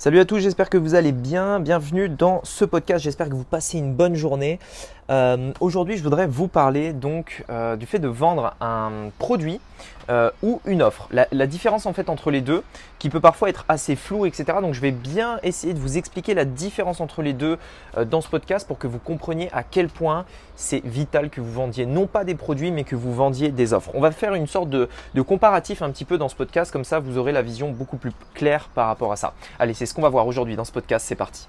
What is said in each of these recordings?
Salut à tous, j'espère que vous allez bien. Bienvenue dans ce podcast. J'espère que vous passez une bonne journée. Euh, aujourd'hui, je voudrais vous parler donc euh, du fait de vendre un produit euh, ou une offre. La, différence en fait entre les deux, qui peut parfois être assez floue, etc. Donc, je vais bien essayer de vous expliquer la différence entre les deux dans ce podcast pour que vous compreniez à quel point c'est vital que vous vendiez non pas des produits, mais que vous vendiez des offres. On va faire une sorte de, de comparatif un petit peu dans ce podcast, comme ça, vous aurez la vision beaucoup plus claire par rapport à ça. Allez, c'est ce qu'on va voir aujourd'hui dans ce podcast. C'est parti.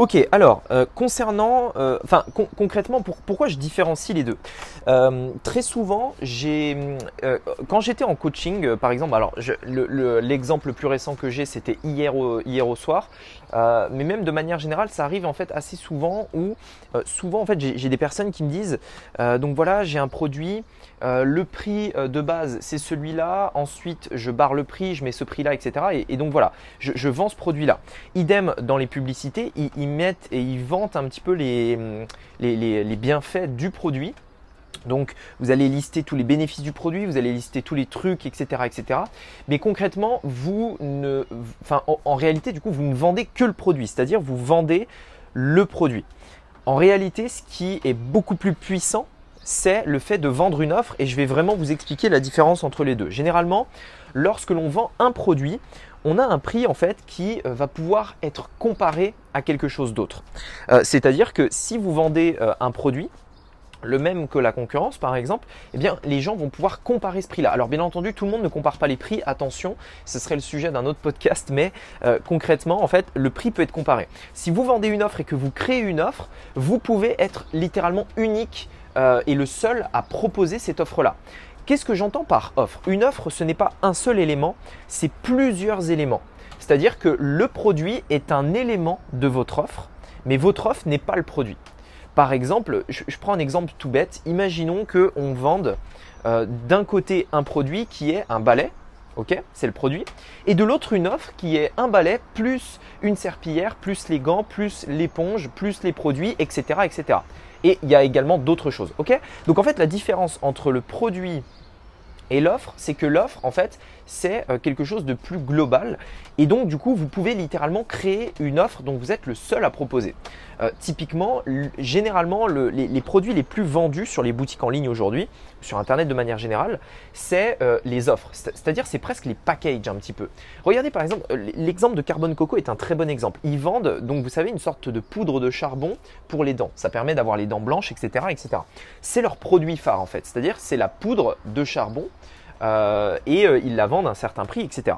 Ok, alors euh, concernant, euh, enfin concrètement, pourquoi je différencie les deux? Euh, Très souvent, j'ai, quand j'étais en coaching, par exemple, alors l'exemple le, plus récent que j'ai, c'était hier hier au soir, mais même de manière générale, ça arrive en fait assez souvent où, souvent en fait, j'ai des personnes qui me disent, donc voilà, j'ai un produit, le prix de base c'est celui-là, ensuite je barre le prix, je mets ce prix-là, etc. Et, donc voilà, je, vends ce produit-là. Idem dans les publicités, ils mettent et ils vantent un petit peu les, bienfaits du produit. Donc vous allez lister tous les bénéfices du produit, vous allez lister tous les trucs, etc. etc. Mais concrètement, vous ne, enfin, en, réalité, du coup, vous ne vendez que le produit, c'est-à-dire vous vendez le produit. En réalité, ce qui est beaucoup plus puissant, c'est le fait de vendre une offre et je vais vraiment vous expliquer la différence entre les deux. Généralement, lorsque l'on vend un produit, on a un prix en fait qui euh, va pouvoir être comparé à quelque chose d'autre. Euh, c'est-à-dire que si vous vendez euh, un produit, le même que la concurrence par exemple, eh bien les gens vont pouvoir comparer ce prix-là. Alors bien entendu, tout le monde ne compare pas les prix, attention, ce serait le sujet d'un autre podcast, mais concrètement en fait, le prix peut être comparé. Si vous vendez une offre et que vous créez une offre, vous pouvez être littéralement unique et le seul à proposer cette offre-là. Qu'est-ce que j'entends par offre? Une offre, ce n'est pas un seul élément, c'est plusieurs éléments. C'est-à-dire que le produit est un élément de votre offre, mais votre offre n'est pas le produit. Par exemple, je, prends un exemple tout bête. Imaginons qu'on vende euh, d'un côté un produit qui est un balai, ok, c'est le produit, et de l'autre une offre qui est un balai plus une serpillière, plus les gants, plus l'éponge, plus les produits, etc., etc. Et il y a également d'autres choses, ok? Donc en fait, la différence entre le produit et l'offre, c'est que l'offre, en fait, c'est euh, quelque chose de plus global. Et donc, du coup, vous pouvez littéralement créer une offre dont vous êtes le seul à proposer. Euh, typiquement, généralement, les, produits les plus vendus sur les boutiques en ligne aujourd'hui, sur Internet de manière générale, c'est euh, les offres. C'est-à-dire, c'est presque les packages un petit peu. Regardez par exemple, l'exemple de Carbone Coco est un très bon exemple. Ils vendent, donc vous savez, une sorte de poudre de charbon pour les dents. Ça permet d'avoir les dents blanches, etc. etc. C'est leur produit phare en fait. C'est-à-dire, c'est la poudre de charbon euh, et euh, ils la vendent à un certain prix, etc.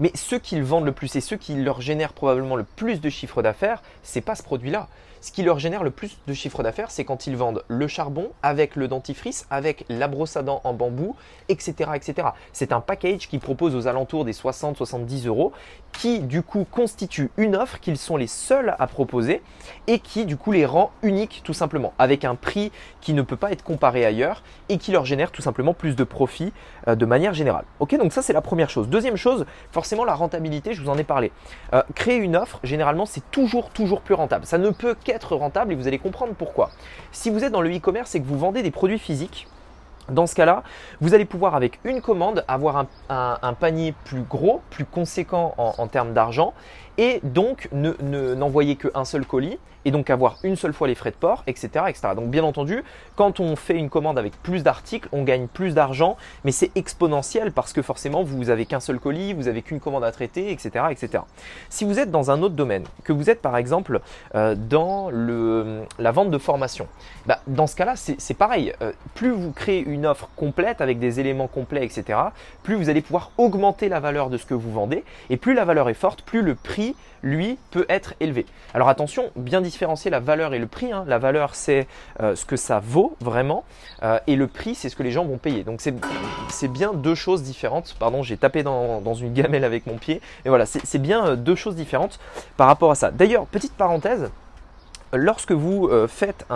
Mais ceux qu'ils vendent le plus et ceux qui leur génèrent probablement le plus de chiffre d'affaires, c'est pas ce produit-là ce qui leur génère le plus de chiffre d'affaires, c'est quand ils vendent le charbon avec le dentifrice, avec la brosse à dents en bambou, etc. etc. C'est un package qui propose aux alentours des 60-70 euros, qui du coup constitue une offre qu'ils sont les seuls à proposer et qui du coup les rend uniques tout simplement, avec un prix qui ne peut pas être comparé ailleurs et qui leur génère tout simplement plus de profit euh, de manière générale. Ok, donc ça c'est la première chose. Deuxième chose, forcément la rentabilité, je vous en ai parlé. Euh, créer une offre, généralement c'est toujours toujours plus rentable. Ça ne peut rentable et vous allez comprendre pourquoi. Si vous êtes dans le e-commerce et que vous vendez des produits physiques, dans ce cas-là, vous allez pouvoir avec une commande avoir un, panier plus gros, plus conséquent en, termes d'argent et donc n'envoyer ne, qu'un seul colis et donc avoir une seule fois les frais de port, etc., etc. Donc bien entendu, quand on fait une commande avec plus d'articles, on gagne plus d'argent, mais c'est exponentiel parce que forcément vous avez qu'un seul colis, vous avez qu'une commande à traiter, etc., etc. Si vous êtes dans un autre domaine, que vous êtes par exemple euh, dans la vente de formation, bah, dans ce cas-là c'est pareil. Euh, plus vous créez une offre complète avec des éléments complets, etc., plus vous allez pouvoir augmenter la valeur de ce que vous vendez et plus la valeur est forte, plus le prix lui peut être élevé. Alors attention, bien différencier la valeur et le prix. Hein. La valeur, c'est euh, ce que ça vaut vraiment, euh, et le prix, c'est ce que les gens vont payer. Donc c'est bien deux choses différentes. Pardon, j'ai tapé dans, une gamelle avec mon pied. Mais voilà, c'est bien euh, deux choses différentes par rapport à ça. D'ailleurs, petite parenthèse, lorsque vous, faites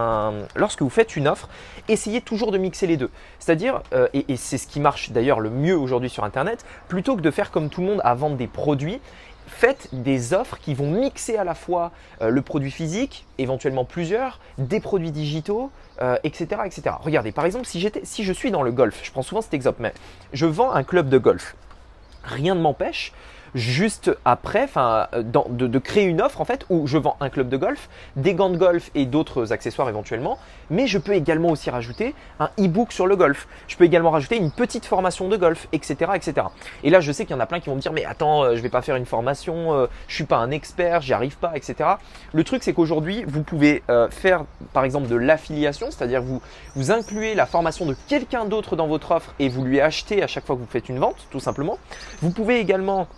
une offre, essayez toujours de mixer les deux. C'est-à-dire, et, et c'est ce qui marche d'ailleurs le mieux aujourd'hui sur Internet, plutôt que de faire comme tout le monde à vendre des produits, faites des offres qui vont mixer à la fois euh, le produit physique, éventuellement plusieurs, des produits digitaux, etc., euh, etc. Regardez, par exemple, si, si je suis dans le golf, je prends souvent cet exemple, mais je vends un club de golf. Rien ne m'empêche juste après, enfin, euh, de, créer une offre en fait où je vends un club de golf, des gants de golf et d'autres accessoires éventuellement, mais je peux également aussi rajouter un e-book sur le golf. Je peux également rajouter une petite formation de golf, etc., etc. Et là, je sais qu'il y en a plein qui vont me dire, mais attends, euh, je vais pas faire une formation, euh, je suis pas un expert, j'y arrive pas, etc. Le truc, c'est qu'aujourd'hui, vous pouvez faire, par exemple, de l'affiliation, c'est-à-dire vous vous incluez la formation de quelqu'un d'autre dans votre offre et vous lui achetez à chaque fois que vous faites une vente, tout simplement. Vous pouvez également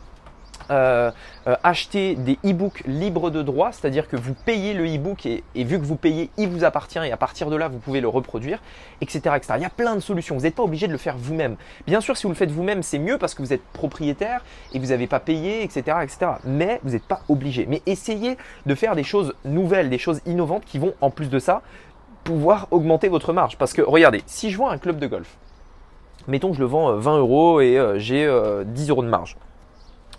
euh, euh, acheter des e-books libres de droit, c'est-à-dire que vous payez le e-book et, vu que vous payez, il vous appartient et à partir de là, vous pouvez le reproduire, etc. etc. Il y a plein de solutions. Vous n'êtes pas obligé de le faire vous-même. Bien sûr, si vous le faites vous-même, c'est mieux parce que vous êtes propriétaire et vous n'avez pas payé, etc. etc. Mais vous n'êtes pas obligé. Mais essayez de faire des choses nouvelles, des choses innovantes qui vont, en plus de ça, pouvoir augmenter votre marge. Parce que regardez, si je vois un club de golf, mettons que je le vends 20 euh, euros et j'ai 10 euros de marge.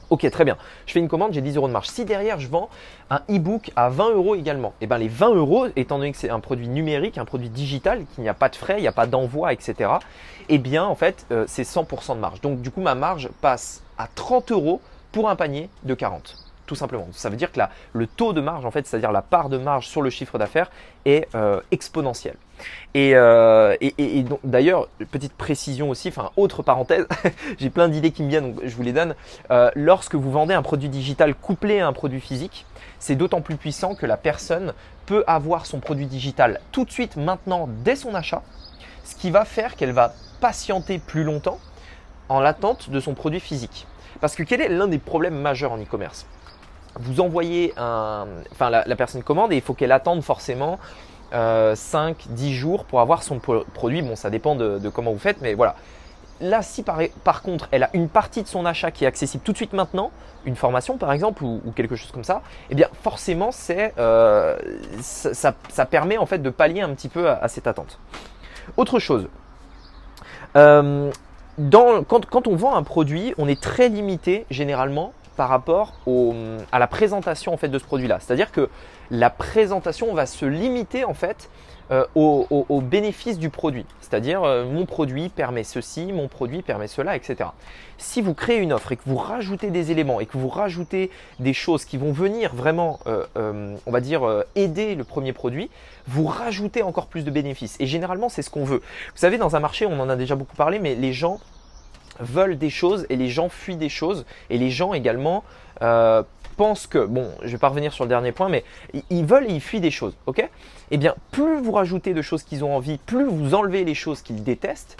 Ok, très bien. Je fais une commande, j'ai 10 euros de marge. Si derrière je vends un e-book à 20 euros également, et eh ben les 20 euros, étant donné que c'est un produit numérique, un produit digital, qu'il n'y a pas de frais, il n'y a pas d'envoi, etc. Eh bien, en fait, euh, c'est 100% de marge. Donc, du coup, ma marge passe à 30 euros pour un panier de 40 tout simplement. Ça veut dire que le taux de marge, en fait, c'est-à-dire la part de marge sur le chiffre d'affaires, est euh, exponentielle. Et, euh, d'ailleurs, petite précision aussi, enfin autre parenthèse, j'ai plein d'idées qui me viennent, donc je vous les donne. Euh, lorsque vous vendez un produit digital couplé à un produit physique, c'est d'autant plus puissant que la personne peut avoir son produit digital tout de suite maintenant dès son achat, ce qui va faire qu'elle va patienter plus longtemps en l'attente de son produit physique. Parce que quel est l'un des problèmes majeurs en e-commerce? Vous envoyez un, enfin la, personne commande et il faut qu'elle attende forcément 5, euh, 10 jours pour avoir son produit. Bon, ça dépend de, comment vous faites, mais voilà. Là, si par, contre, elle a une partie de son achat qui est accessible tout de suite maintenant, une formation par exemple ou, quelque chose comme ça, eh bien forcément, euh, ça, permet en fait de pallier un petit peu à, cette attente. Autre chose, euh, quand, on vend un produit, on est très limité généralement par rapport à la présentation en fait de ce produit-là. C'est-à-dire que la présentation va se limiter en fait euh, au, bénéfice du produit. C'est-à-dire euh, mon produit permet ceci, mon produit permet cela, etc. Si vous créez une offre et que vous rajoutez des éléments et que vous rajoutez des choses qui vont venir vraiment, euh, on va dire, aider le premier produit, vous rajoutez encore plus de bénéfices. Et généralement, c'est ce qu'on veut. Vous savez, dans un marché, on en a déjà beaucoup parlé, mais les gens veulent des choses et les gens fuient des choses. Et les gens également euh, pensent que, bon, je vais pas revenir sur le dernier point, mais ils veulent et ils fuient des choses, ok? Eh bien, plus vous rajoutez de choses qu'ils ont envie, plus vous enlevez les choses qu'ils détestent,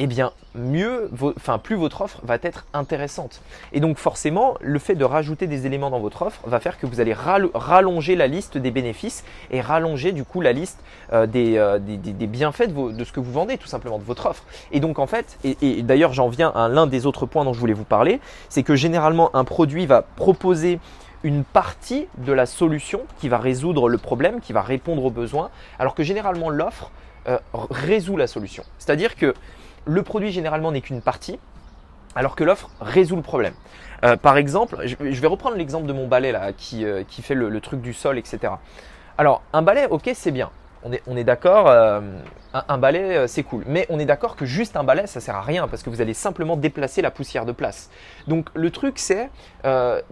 eh bien mieux, enfin plus votre offre va être intéressante. Et donc forcément, le fait de rajouter des éléments dans votre offre va faire que vous allez rallonger la liste des bénéfices et rallonger du coup la liste euh, euh, des, bienfaits de, ce que vous vendez, tout simplement de votre offre. Et donc en fait, et, d'ailleurs j'en viens à l'un des autres points dont je voulais vous parler, c'est que généralement un produit va proposer une partie de la solution qui va résoudre le problème, qui va répondre aux besoins, alors que généralement l'offre euh, résout la solution. C'est-à-dire que le produit généralement n'est qu'une partie, alors que l'offre résout le problème. Euh, par exemple, je, vais reprendre l'exemple de mon balai là, qui, euh, fait le, truc du sol, etc. Alors, un balai, ok, c'est bien. On est, d'accord, euh, un, balai, c'est cool. Mais on est d'accord que juste un balai, ça sert à rien parce que vous allez simplement déplacer la poussière de place. Donc, le truc, c'est,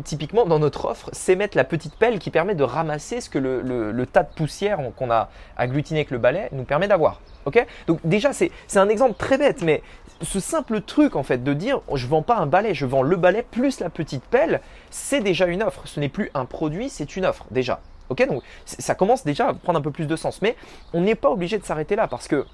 typiquement dans notre offre, c'est mettre la petite pelle qui permet de ramasser ce que le tas de poussière qu'on a agglutiné avec le balai nous permet d'avoir. Ok? Donc déjà c'est un exemple très bête, mais ce simple truc en fait de dire je vends pas un balai, je vends le balai plus la petite pelle, c'est déjà une offre. Ce n'est plus un produit, c'est une offre déjà. Ok Donc ça commence déjà à prendre un peu plus de sens, mais on n'est pas obligé de s'arrêter là parce que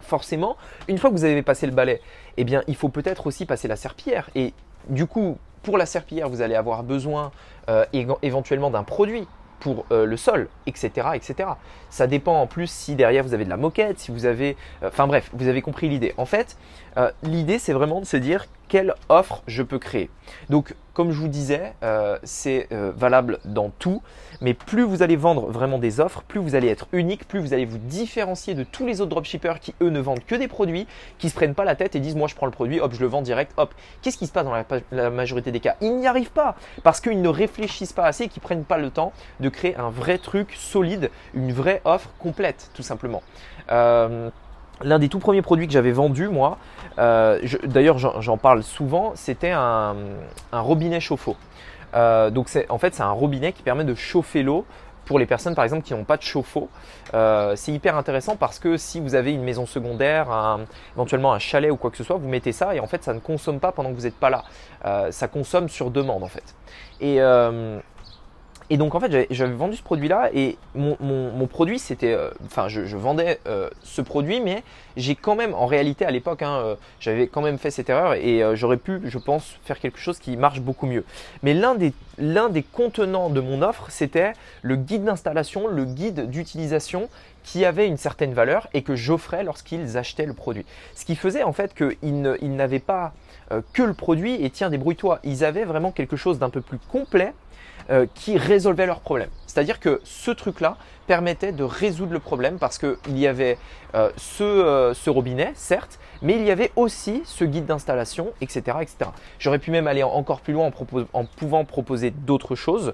forcément, une fois que vous avez passé le balai, eh bien il faut peut-être aussi passer la serpillière et du coup pour la serpillière, vous allez avoir besoin euh, éventuellement d'un produit pour euh, le sol, etc., etc. Ça dépend en plus si derrière vous avez de la moquette, si vous avez... Euh, enfin bref, vous avez compris l'idée. En fait, l'idée c'est vraiment de se dire quelle offre je peux créer. Donc comme je vous disais, euh, c'est euh, valable dans tout. Mais plus vous allez vendre vraiment des offres, plus vous allez être unique, plus vous allez vous différencier de tous les autres dropshippers qui eux ne vendent que des produits, qui se prennent pas la tête et disent moi je prends le produit, hop je le vends direct, hop. Qu'est-ce qui se passe dans la, majorité des cas? Ils n'y arrivent pas parce qu'ils ne réfléchissent pas assez et qu'ils prennent pas le temps de créer un vrai truc solide, une vraie offre complète tout simplement. Euh, L'un des tout premiers produits que j'avais vendu, moi, euh, d'ailleurs j'en parle souvent, c'était un, robinet chauffe-eau. Euh, donc en fait c'est un robinet qui permet de chauffer l'eau pour les personnes par exemple qui n'ont pas de chauffe-eau. Euh, c'est hyper intéressant parce que si vous avez une maison secondaire, éventuellement un chalet ou quoi que ce soit, vous mettez ça et en fait ça ne consomme pas pendant que vous n'êtes pas là. Ça consomme sur demande en fait. Et donc en fait j'avais- vendu ce produit-là et mon, mon- mon produit c'était, euh, enfin je, je vendais euh, ce produit mais j'ai quand même en réalité à l'époque hein, euh, j'avais quand même fait cette erreur et euh, j'aurais pu je pense faire quelque chose qui marche beaucoup mieux. Mais l'un des, l'un des contenants de mon offre c'était le guide d'installation, le guide d'utilisation qui avait une certaine valeur et que j'offrais lorsqu'ils achetaient le produit. Ce qui faisait en fait qu'ils ils n'avaient pas euh, que le produit et tiens débrouille-toi, ils avaient vraiment quelque chose d'un peu plus complet euh, qui résolvait leurs problèmes. C'est-à-dire que ce truc-là permettait de résoudre le problème parce qu'il y avait euh, ce, euh, ce robinet, certes, mais il y avait aussi ce guide d'installation, etc. etc. J'aurais pu même aller en- encore plus loin en, pouvant proposer d'autres choses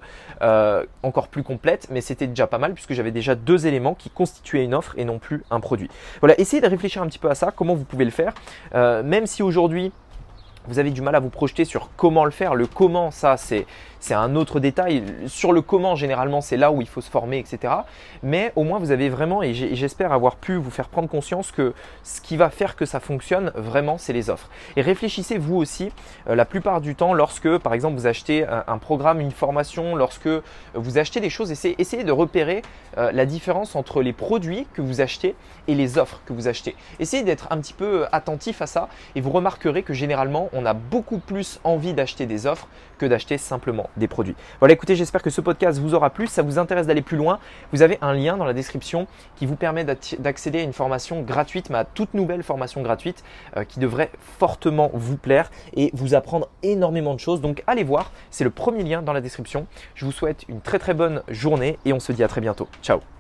encore plus complètes, mais c'était déjà pas mal puisque j'avais déjà deux éléments qui constituaient une offre et non plus un produit. Voilà, essayez de réfléchir un petit peu à ça, comment vous pouvez le faire, même si aujourd'hui vous avez du mal à vous projeter sur comment le faire. Le comment, ça, c'est, c'est un autre détail. Sur le comment, généralement, c'est là où il faut se former, etc. Mais au moins, vous avez vraiment, et j'espère avoir pu vous faire prendre conscience que ce qui va faire que ça fonctionne vraiment, c'est les offres. Et réfléchissez vous aussi, euh, la plupart du temps, lorsque, par exemple, vous achetez un, un programme, une formation, lorsque vous achetez des choses, essayez, essayez de repérer euh, la différence entre les produits que vous achetez et les offres que vous achetez. Essayez d'être un petit peu attentif à ça et vous remarquerez que généralement, on a beaucoup plus envie d'acheter des offres que d'acheter simplement des produits. Voilà, écoutez, j'espère que ce podcast vous aura plu. Si ça vous intéresse d'aller plus loin, vous avez un lien dans la description qui vous permet d'accéder à une formation gratuite, ma toute nouvelle formation gratuite euh, qui devrait fortement vous plaire et vous apprendre énormément de choses. Donc allez voir, c'est le premier lien dans la description. Je vous souhaite une très très bonne journée et on se dit à très bientôt. Ciao